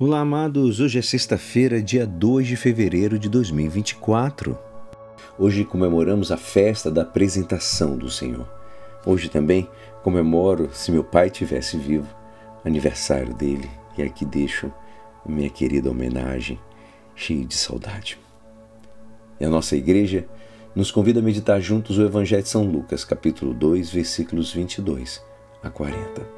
Olá, amados. Hoje é sexta-feira, dia 2 de fevereiro de 2024. Hoje comemoramos a festa da apresentação do Senhor. Hoje também comemoro, se meu pai tivesse vivo, aniversário dele. E aqui deixo minha querida homenagem, cheia de saudade. E a nossa igreja nos convida a meditar juntos o Evangelho de São Lucas, capítulo 2, versículos 22 a 40.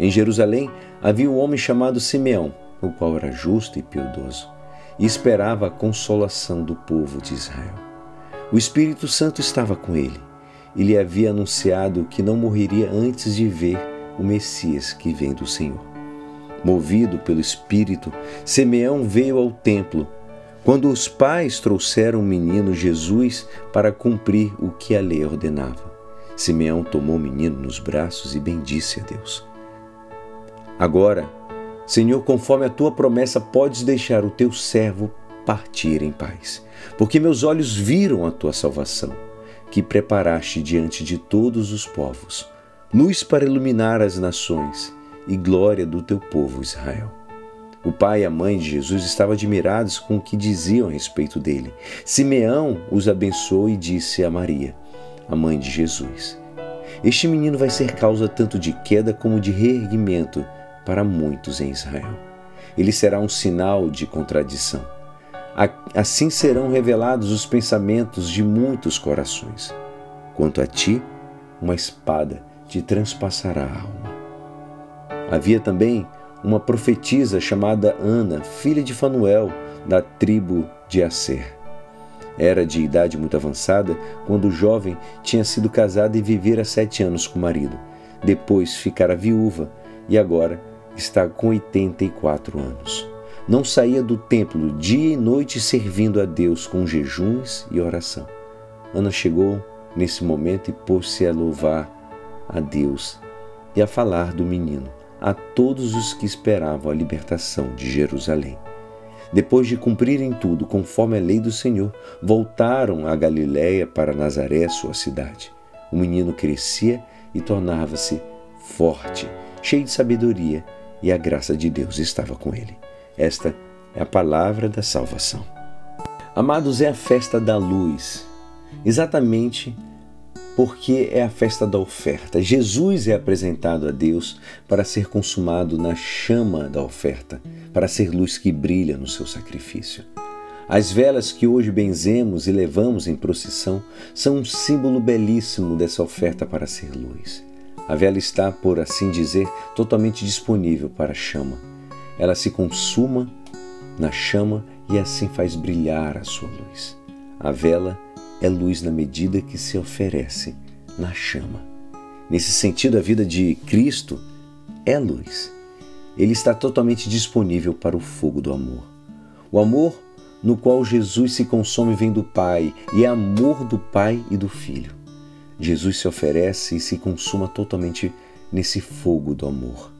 Em Jerusalém havia um homem chamado Simeão, o qual era justo e piedoso, e esperava a consolação do povo de Israel. O Espírito Santo estava com ele e lhe havia anunciado que não morreria antes de ver o Messias que vem do Senhor. Movido pelo Espírito, Simeão veio ao templo quando os pais trouxeram o menino Jesus para cumprir o que a lei ordenava. Simeão tomou o menino nos braços e bendisse a Deus. Agora, Senhor, conforme a tua promessa, podes deixar o teu servo partir em paz, porque meus olhos viram a tua salvação, que preparaste diante de todos os povos, luz para iluminar as nações e glória do teu povo Israel. O pai e a mãe de Jesus estavam admirados com o que diziam a respeito dele. Simeão os abençoou e disse a Maria, a mãe de Jesus: Este menino vai ser causa tanto de queda como de reerguimento para muitos em Israel. Ele será um sinal de contradição. Assim serão revelados os pensamentos de muitos corações. Quanto a ti, uma espada te transpassará a alma. Havia também uma profetisa chamada Ana, filha de Fanuel, da tribo de Asser. Era de idade muito avançada quando jovem tinha sido casado e vivera sete anos com o marido. Depois ficara viúva e agora está com 84 anos. Não saía do templo dia e noite servindo a Deus com jejuns e oração. Ana chegou nesse momento e pôs-se a louvar a Deus e a falar do menino a todos os que esperavam a libertação de Jerusalém. Depois de cumprirem tudo conforme a lei do Senhor, voltaram a Galiléia para Nazaré, sua cidade. O menino crescia e tornava-se forte, cheio de sabedoria e a graça de Deus estava com ele. Esta é a palavra da salvação. Amados, é a festa da luz, exatamente porque é a festa da oferta. Jesus é apresentado a Deus para ser consumado na chama da oferta, para ser luz que brilha no seu sacrifício. As velas que hoje benzemos e levamos em procissão são um símbolo belíssimo dessa oferta para ser luz. A vela está, por assim dizer, totalmente disponível para a chama. Ela se consuma na chama e assim faz brilhar a sua luz. A vela é luz na medida que se oferece na chama. Nesse sentido, a vida de Cristo é luz. Ele está totalmente disponível para o fogo do amor. O amor no qual Jesus se consome vem do Pai e é amor do Pai e do Filho. Jesus se oferece e se consuma totalmente nesse fogo do amor.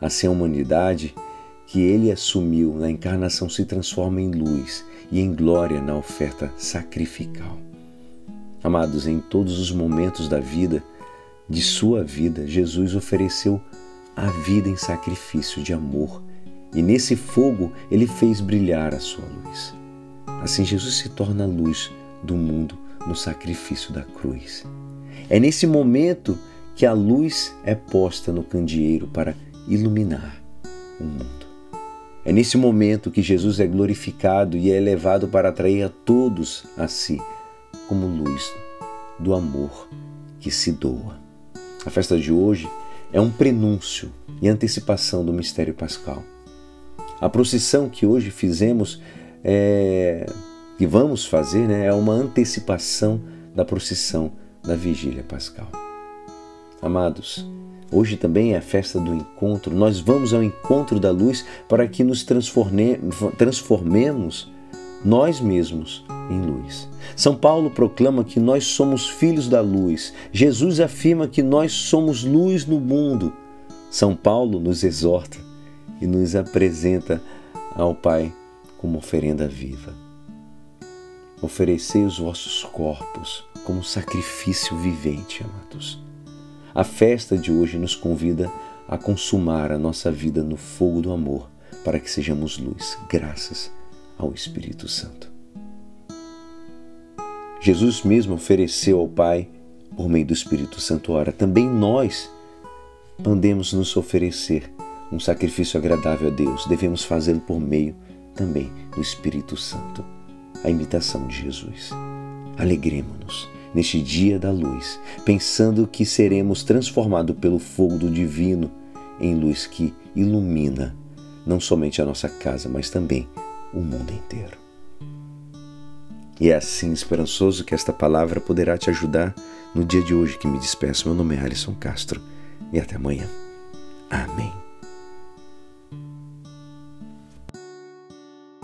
Assim, a humanidade que ele assumiu na encarnação se transforma em luz e em glória na oferta sacrificial. Amados, em todos os momentos da vida, de sua vida, Jesus ofereceu a vida em sacrifício de amor e nesse fogo ele fez brilhar a sua luz. Assim, Jesus se torna a luz do mundo no sacrifício da cruz. É nesse momento que a luz é posta no candeeiro para iluminar o mundo. É nesse momento que Jesus é glorificado e é elevado para atrair a todos a si, como luz do amor que se doa. A festa de hoje é um prenúncio e antecipação do mistério pascal. A procissão que hoje fizemos, é, que vamos fazer, né, é uma antecipação da procissão da vigília pascal. Amados, Hoje também é a festa do encontro. Nós vamos ao encontro da luz para que nos transformemos nós mesmos em luz. São Paulo proclama que nós somos filhos da luz. Jesus afirma que nós somos luz no mundo. São Paulo nos exorta e nos apresenta ao Pai como oferenda viva. Oferecei os vossos corpos como sacrifício vivente, amados. A festa de hoje nos convida a consumar a nossa vida no fogo do amor para que sejamos luz, graças ao Espírito Santo. Jesus mesmo ofereceu ao Pai por meio do Espírito Santo. Ora, também nós podemos nos oferecer um sacrifício agradável a Deus. Devemos fazê-lo por meio também do Espírito Santo, a imitação de Jesus. Alegremos-nos neste dia da luz, pensando que seremos transformados pelo fogo do divino em luz que ilumina não somente a nossa casa, mas também o mundo inteiro. E é assim esperançoso que esta palavra poderá te ajudar no dia de hoje que me despeço. Meu nome é Alisson Castro e até amanhã. Amém.